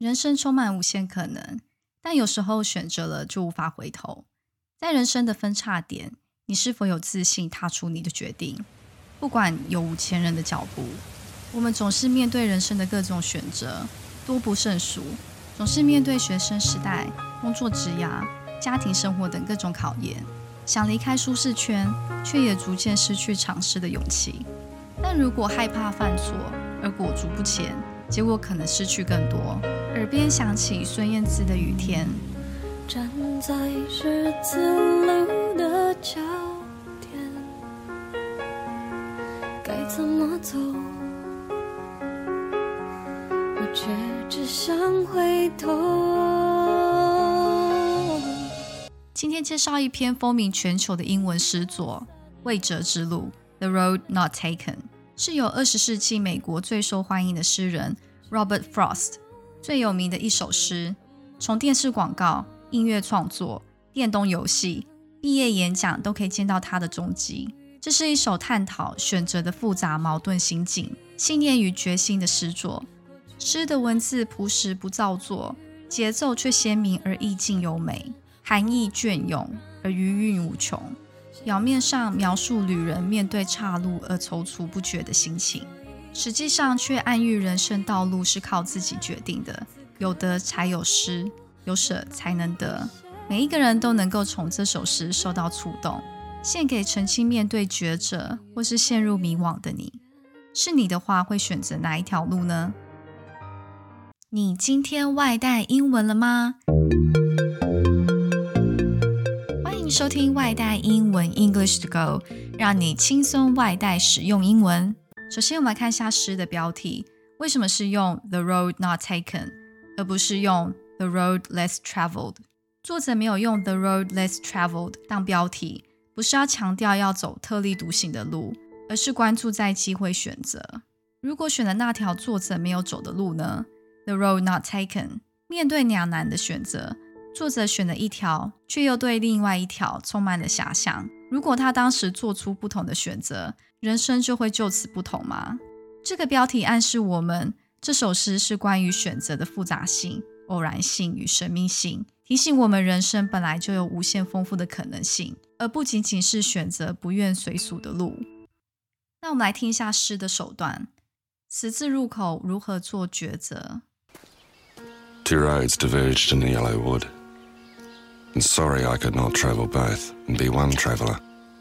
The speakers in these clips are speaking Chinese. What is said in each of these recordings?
人生充满无限可能，但有时候选择了就无法回头。在人生的分叉点，你是否有自信踏出你的决定？不管有无前人的脚步，我们总是面对人生的各种选择，多不胜数。总是面对学生时代、工作职涯、家庭生活等各种考验，想离开舒适圈，却也逐渐失去尝试的勇气。但如果害怕犯错而裹足不前，结果可能失去更多。耳边响起孙燕姿的《雨天》。站在十字路的交点，该怎么走？我却只想回头。今天介绍一篇风靡全球的英文诗作《未折之路》（The Road Not Taken），是由二十世纪美国最受欢迎的诗人 Robert Frost 最有名的一首诗。从电视广告。音乐创作、电动游戏、毕业演讲都可以见到他的踪迹。这是一首探讨选择的复杂矛盾心境、信念与决心的诗作。诗的文字朴实不造作，节奏却鲜明而意境优美，含义隽永而余韵无穷。表面上描述旅人面对岔路而踌躇不决的心情，实际上却暗喻人生道路是靠自己决定的。有得才有失。有舍才能得，每一个人都能够从这首诗受到触动。献给曾经面对抉择或是陷入迷惘的你，是你的话会选择哪一条路呢？你今天外带英文了吗？欢迎收听外带英文 English to Go，让你轻松外带使用英文。首先，我们来看一下诗的标题，为什么是用 The road not taken，而不是用？The road less traveled，作者没有用 The road less traveled 当标题，不是要强调要走特立独行的路，而是关注在机会选择。如果选了那条作者没有走的路呢？The road not taken，面对两难的选择，作者选了一条，却又对另外一条充满了遐想。如果他当时做出不同的选择，人生就会就此不同吗？这个标题暗示我们，这首诗是关于选择的复杂性。偶然性与神秘性提醒我们，人生本来就有无限丰富的可能性，而不仅仅是选择不愿随俗的路。那我们来听一下诗的首段：十字路口如何做抉择？Two roads diverged in the yellow wood, and sorry I could not travel both and be one traveller.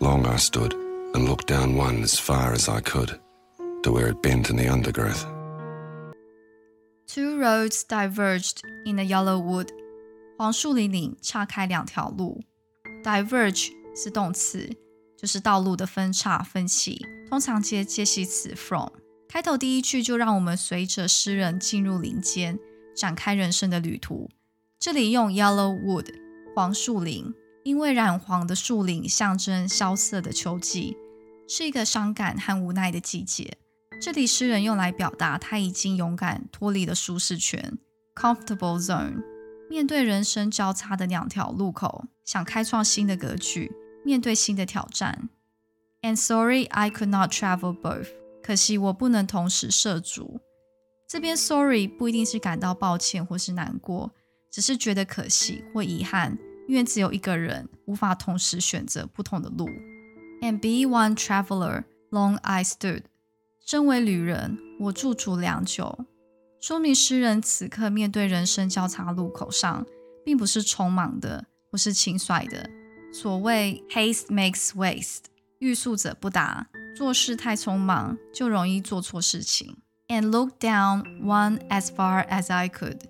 Long I stood and looked down one as far as I could to where it bent in the undergrowth. Two roads diverged in a yellow wood。黄树林里岔开两条路。Diverge 是动词，就是道路的分叉、分歧，通常接介系词 from。开头第一句就让我们随着诗人进入林间，展开人生的旅途。这里用 yellow wood 黄树林， 因为染黄的树林象征萧瑟的秋季，是一个伤感和无奈的季节。这里诗人用来表达他已经勇敢脱离了舒适圈 （comfortable zone），面对人生交叉的两条路口，想开创新的格局，面对新的挑战。And sorry I could not travel both。可惜我不能同时涉足。这边 sorry 不一定是感到抱歉或是难过，只是觉得可惜或遗憾，因为只有一个人无法同时选择不同的路。And be one traveler, long I stood。身为旅人，我驻足良久，说明诗人此刻面对人生交叉路口上，并不是匆忙的，或是轻率的。所谓 haste makes waste，欲速则不达，做事太匆忙就容易做错事情。And look down one as far as I could，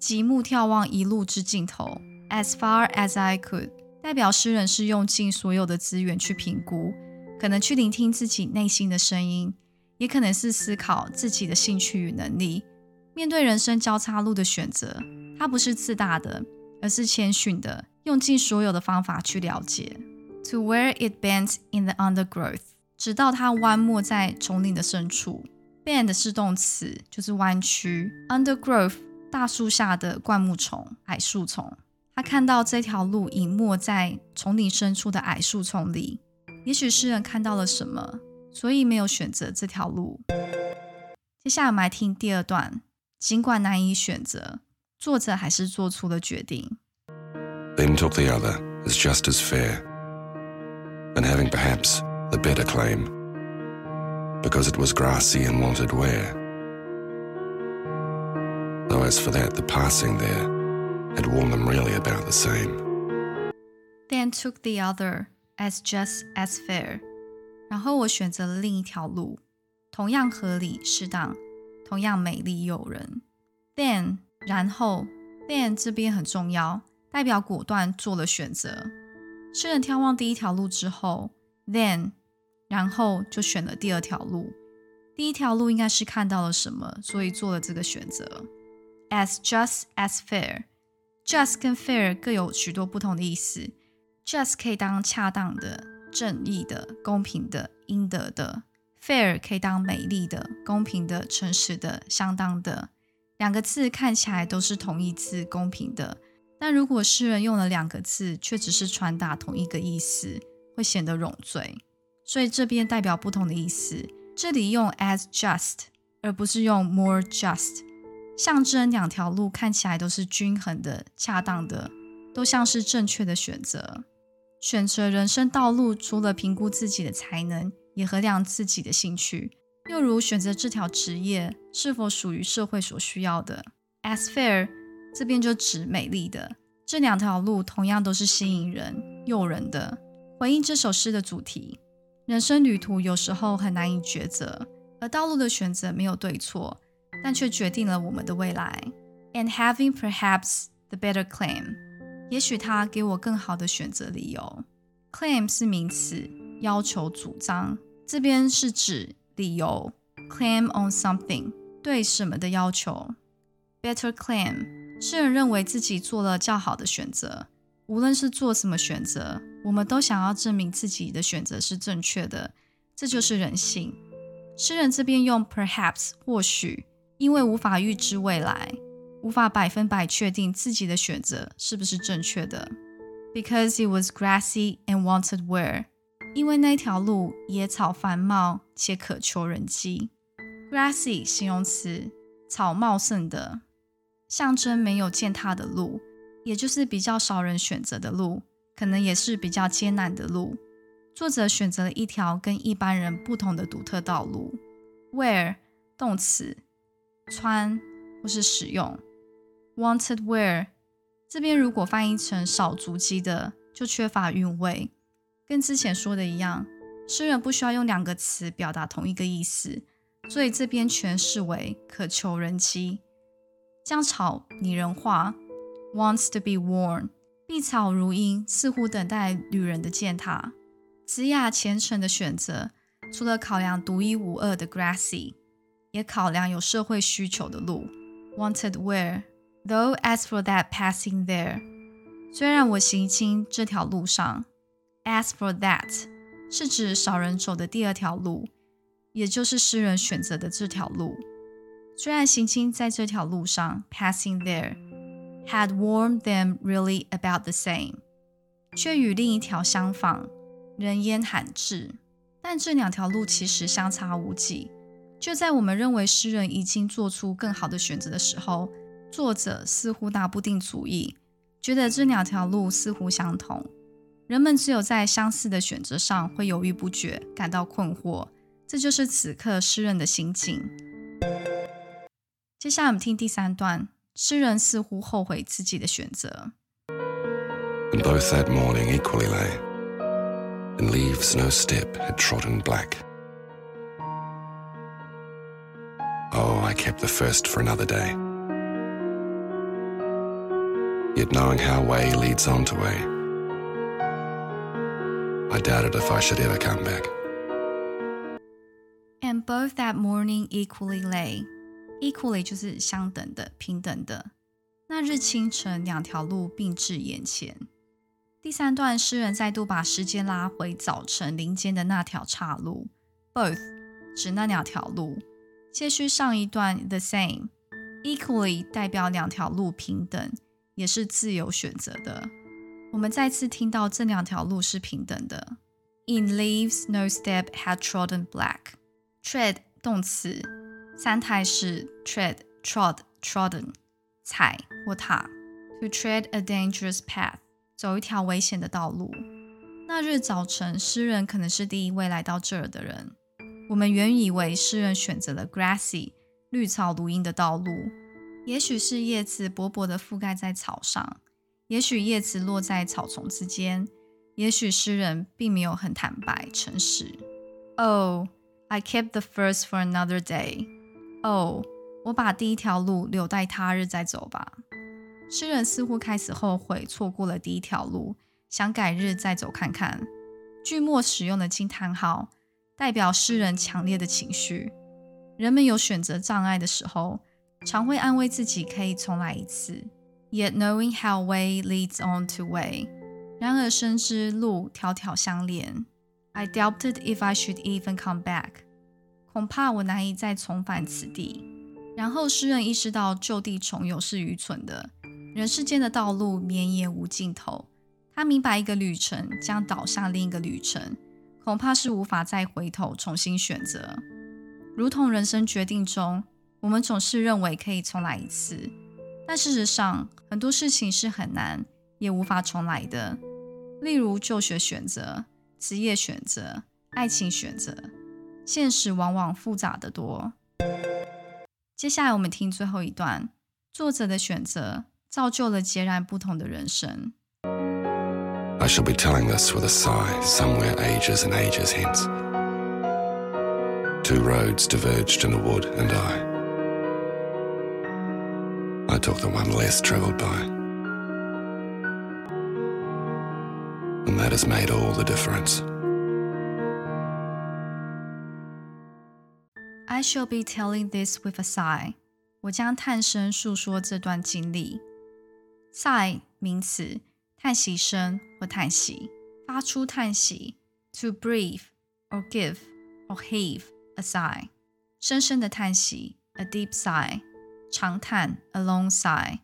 极目眺望一路之尽头。As far as I could，代表诗人是用尽所有的资源去评估，可能去聆听自己内心的声音。也可能是思考自己的兴趣与能力。面对人生交叉路的选择，他不是自大的，而是谦逊的，用尽所有的方法去了解。To where it bends in the undergrowth，直到它弯没在丛林的深处。Bend 是动词，就是弯曲。Undergrowth，大树下的灌木丛、矮树丛。他看到这条路隐没在丛林深处的矮树丛里。也许诗人看到了什么？所以没有选择这条路。接下来我们来听第二段。尽管难以选择， 作者还是做出了决定。 then took the other as just as fair, and having perhaps the better claim, because it was grassy and wanted wear. Though as for that, the passing there had worn them really about the same. Then took the other as just as fair。然后我选择了另一条路，同样合理适当，同样美丽诱人。Then 然后 then 这边很重要，代表果断做了选择。诗人眺望第一条路之后，then 然后就选了第二条路。第一条路应该是看到了什么，所以做了这个选择。As just as fair。 just 跟 fair 各有许多不同的意思。just 可以当恰当的、正义的、公平的、应得的；fair 可以当美丽的、公平的、诚实的、相当的。两个字看起来都是同义字，公平的。但如果诗人用了两个字，却只是传达同一个意思，会显得冗赘。所以这边代表不同的意思。这里用 as just，而不是用 more just。象征两条路看起来都是均衡的、恰当的，都像是正确的选择。选择人生道路，除了评估自己的才能，也衡量自己的兴趣。又如选择这条职业是否属于社会所需要的。As fair 这边就指美丽的。这两条路同样都是吸引人、诱人的。回应这首诗的主题，人生旅途有时候很难以抉择，而道路的选择没有对错。但却决定了我们的未来。And having perhaps the better claim，也许他给我更好的选择理由。Claim 是名词，要求、主张，这边是指理由。Claim on something，对什么的要求。Better claim，诗人认为自己做了较好的选择。无论是做什么选择，我们都想要证明自己的选择是正确的，这就是人性。诗人这边用 perhaps 或许。因为无法预知未来，无法百分百确定自己的选择是不是正确的。Because it was grassy and wanted wear，因为那条路野草繁茂且渴求人迹。Grassy 形容词，草茂盛的，象征没有践踏的路，也就是比较少人选择的路，可能也是比较艰难的路。作者选择了一条跟一般人不同的独特道路。Wear 动词。穿或是使用，wanted wear 这边如果翻译成少足迹的，就缺乏韵味。跟之前说的一样，诗人不需要用两个词表达同一个意思，所以这边诠释为渴求人妻，将草拟人化，wants to be worn，碧草如茵，似乎等待旅人的践踏。子雅虔诚的选择，除了考量独一无二的 grassy。也考量有社会需求的路，wanted where。Though as for that passing there，虽然我行经这条路上，as for that 是指少人走的第二条路，也就是诗人选择的这条路。虽然行经在这条路上，passing there had warned them really about the same，却与另一条相仿，人烟罕至。但这两条路其实相差无几。就在我们认为诗人已经做出更好的选择的时候，作者似乎拿不定主意，觉得这两条路似乎相同。人们只有在相似的选择上会犹豫不决，感到困惑。这就是此刻诗人的心境。接下来我们听第三段，诗人似乎后悔自己的选择。And both that morning equally lay, and leaves no step had trodden black. I kept the first for another day. Yet knowing how way leads on to way, I doubted if I should ever come back. And both that morning equally lay. Equally 就是相等的、平等的。那日清晨，两条路并至眼前。第三段，诗人再度把时间拉回早晨林间的那条岔路，both 指那两条路。 接续上一段 the same equally 代表两条路平等，也是自由选择的。我们再次听到这两条路是平等的。In leaves no step had trodden black. Tread 动词，三态是 tread、trod、trodden。踩或踏；to tread a dangerous path，走一条危险的道路。那日早晨，诗人可能是第一位来到这儿的人。我们原以为诗人选择了 grassy 绿草如茵的道路，也许是叶子薄薄的覆盖在草上，也许叶子落在草丛之间，也许诗人并没有很坦白诚实。Oh, I kept the first for another day. Oh, 我把第一条路留待他日再走吧。诗人似乎开始后悔错过了第一条路，想改日再走看看。句末使用的惊叹号代表诗人强烈的情绪。人们有选择障碍的时候，常会安慰自己可以重来一次。Yet knowing how way leads on to way，然而深知路条条相连。I doubted if I should even come back，恐怕我难以再重返此地。然后诗人意识到就地重游是愚蠢的，人世间的道路绵延无尽头。他明白一个旅程将导向另一个旅程，恐怕是无法再回头重新选择。如同人生决定中，我们总是认为可以重来一次，但事实上很多事情是很难也无法重来的。例如就学选择、职业选择、爱情选择，现实往往复杂的多。接下来我们听最后一段，作者的选择造就了截然不同的人生。I shall be telling this with a sigh, somewhere ages and ages hence. Two roads diverged in a wood, and I. I took the one less travelled by. And that has made all the difference. I shall be telling this with a sigh。我将叹声述说这段经历。sigh 名词，叹息声 或叹息，发出叹息。To breathe or give or heave a sigh，深深的叹息，a deep sigh。长叹，a long sigh。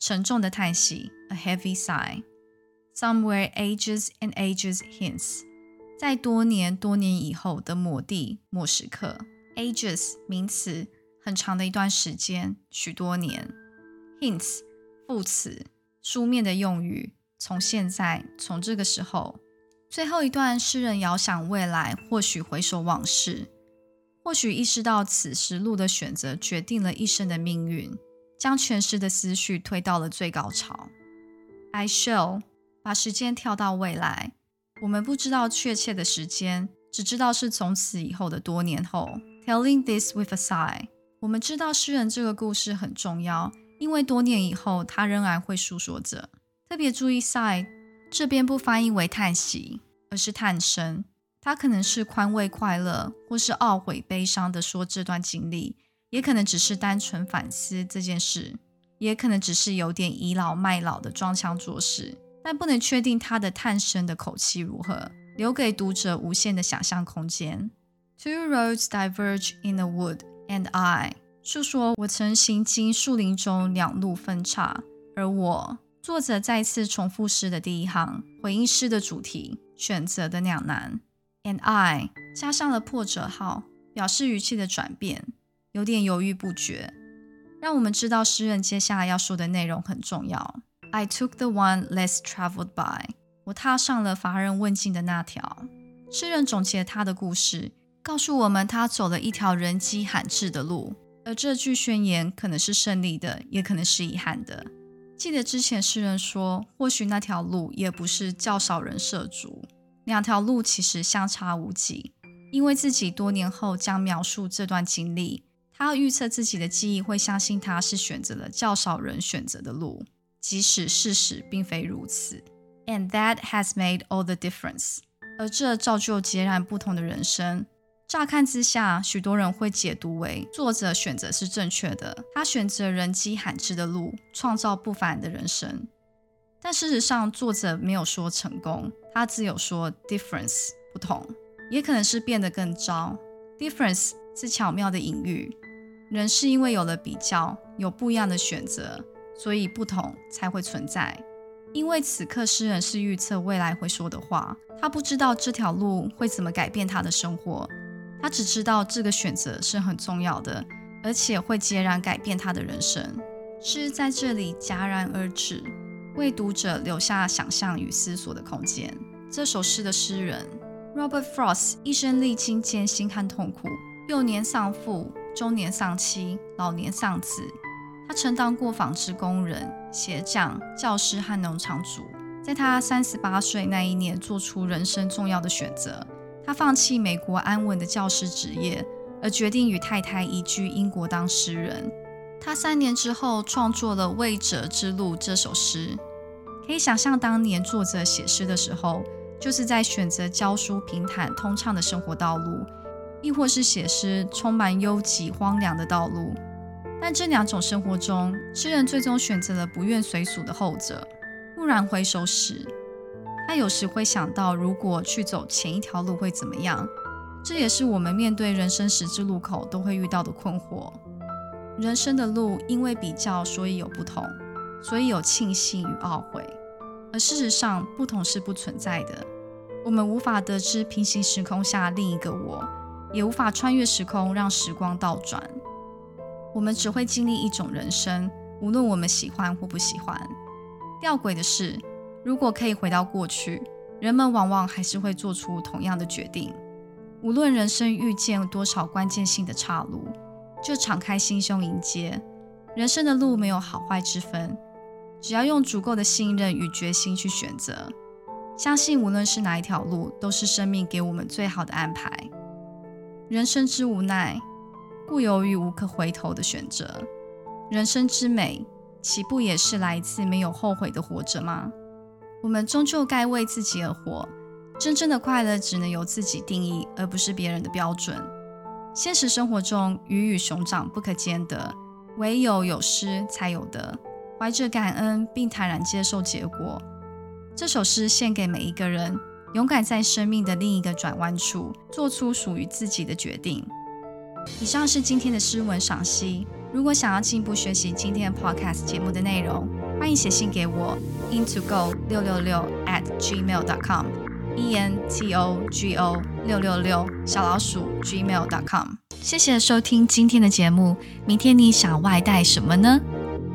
沉重的叹息，a heavy sigh。Somewhere ages and ages hence，在多年多年以后的某地某时刻。Ages 名词，很长的一段时间，许多年。Hints 副词，书面的用语， 从现在，从这个时候。最后一段，诗人遥想未来，或许回首往事，或许意识到此时路的选择决定了一生的命运，将全诗的思绪推到了最高潮。I shall 把时间跳到未来，我们不知道确切的时间，只知道是从此以后的多年后。Telling this with a sigh，我们知道诗人这个故事很重要，因为多年以后他仍然会诉说着。特别注意，sigh 这边不翻译为叹息，而是叹声。他可能是宽慰快乐，或是懊悔悲伤的说这段经历，也可能只是单纯反思这件事，也可能只是有点倚老卖老的装腔作势。但不能确定他的叹声的口气如何，留给读者无限的想象空间。Two roads diverge in the wood, and I 述说我曾行经树林中两路分岔，而我作者再次重复诗的第一行，回应诗的主题选择的两难。And I 加上了破折号，表示语气的转变，有点犹豫不决，让我们知道诗人接下来要说的内容很重要。I took the one less traveled by，我踏上了乏人问津的那条。诗人总结他的故事。告诉我们，他走了一条人迹罕至的路，而这句宣言可能是胜利的，也可能是遗憾的。记得之前诗人说，或许那条路也不是较少人涉足，两条路其实相差无几。因为自己多年后将描述这段经历，他预测自己的记忆会相信他是选择了较少人选择的路，即使事实并非如此。And that has made all the difference，而这造就截然不同的人生。乍看之下，许多人会解读为作者选择是正确的，他选择人迹罕至的路，创造不凡的人生。但事实上，作者没有说成功，他只有说 difference 不同，也可能是变得更糟。difference 是巧妙的隐喻，人是因为有了比较，有不一样的选择，所以不同才会存在。因为此刻诗人是预测未来会说的话，他不知道这条路会怎么改变他的生活。他只知道这个选择是很重要的，而且会截然改变他的人生。诗在这里戛然而止，为读者留下想象与思索的空间。这首诗的诗人 Robert Frost 一生历经艰辛和痛苦，幼年丧父，中年丧妻，老年丧子。他曾当过纺织工人、鞋匠、教师和农场主。在他三十八岁那一年，做出人生重要的选择。他放弃美国安稳的教师职业，而决定与太太移居英国当诗人。他三年之后创作了《未者之路》这首诗。可以想象，当年作者写诗的时候，就是在选择教书平坦通畅的生活道路，亦或是写诗充满幽寂荒凉的道路。但这两种生活中，诗人最终选择了不愿随俗的后者。蓦然回首时，他有时会想到，如果去走前一条路会怎么样？这也是我们面对人生十字路口都会遇到的困惑。人生的路因为比较，所以有不同，所以有庆幸与懊悔。而事实上，不同是不存在的。我们无法得知平行时空下另一个我，也无法穿越时空让时光倒转。我们只会经历一种人生，无论我们喜欢或不喜欢。吊诡的是，如果可以回到过去，人们往往还是会做出同样的决定。无论人生遇见多少关键性的岔路，就敞开心胸迎接。人生的路没有好坏之分，只要用足够的信任与决心去选择，相信无论是哪一条路，都是生命给我们最好的安排。人生之无奈，故由于无可回头的选择；人生之美。岂不也是来自没有后悔的活着吗？我们终究该为自己而活。真正的快乐只能由自己定义，而不是别人的标准。现实生活中，鱼与熊掌不可兼得，唯有有失才有得。怀着感恩并坦然接受结果。这首诗献给每一个人，勇敢在生命的另一个转弯处，做出属于自己的决定。以上是今天的诗文赏析。如果想要进一步学习今天的 podcast 节目的内容，欢迎写信给我 into go 六六六 at gmail dot com e n t o g o 六六六小老鼠 gmail dot com。谢谢收听今天的节目。明天你想外带什么呢？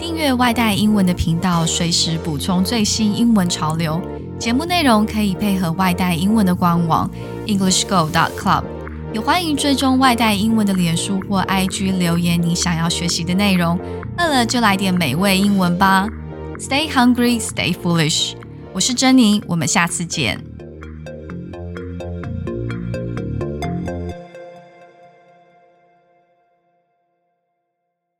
订阅外带英文的频道，随时补充最新英文潮流。节目内容可以配合外带英文的官网 english go dot club。也欢迎追踪外带英文的脸书或 IG 留言你想要学习的内容。饿了就来点美味英文吧！Stay hungry, stay foolish。我是珍妮，我们下次见。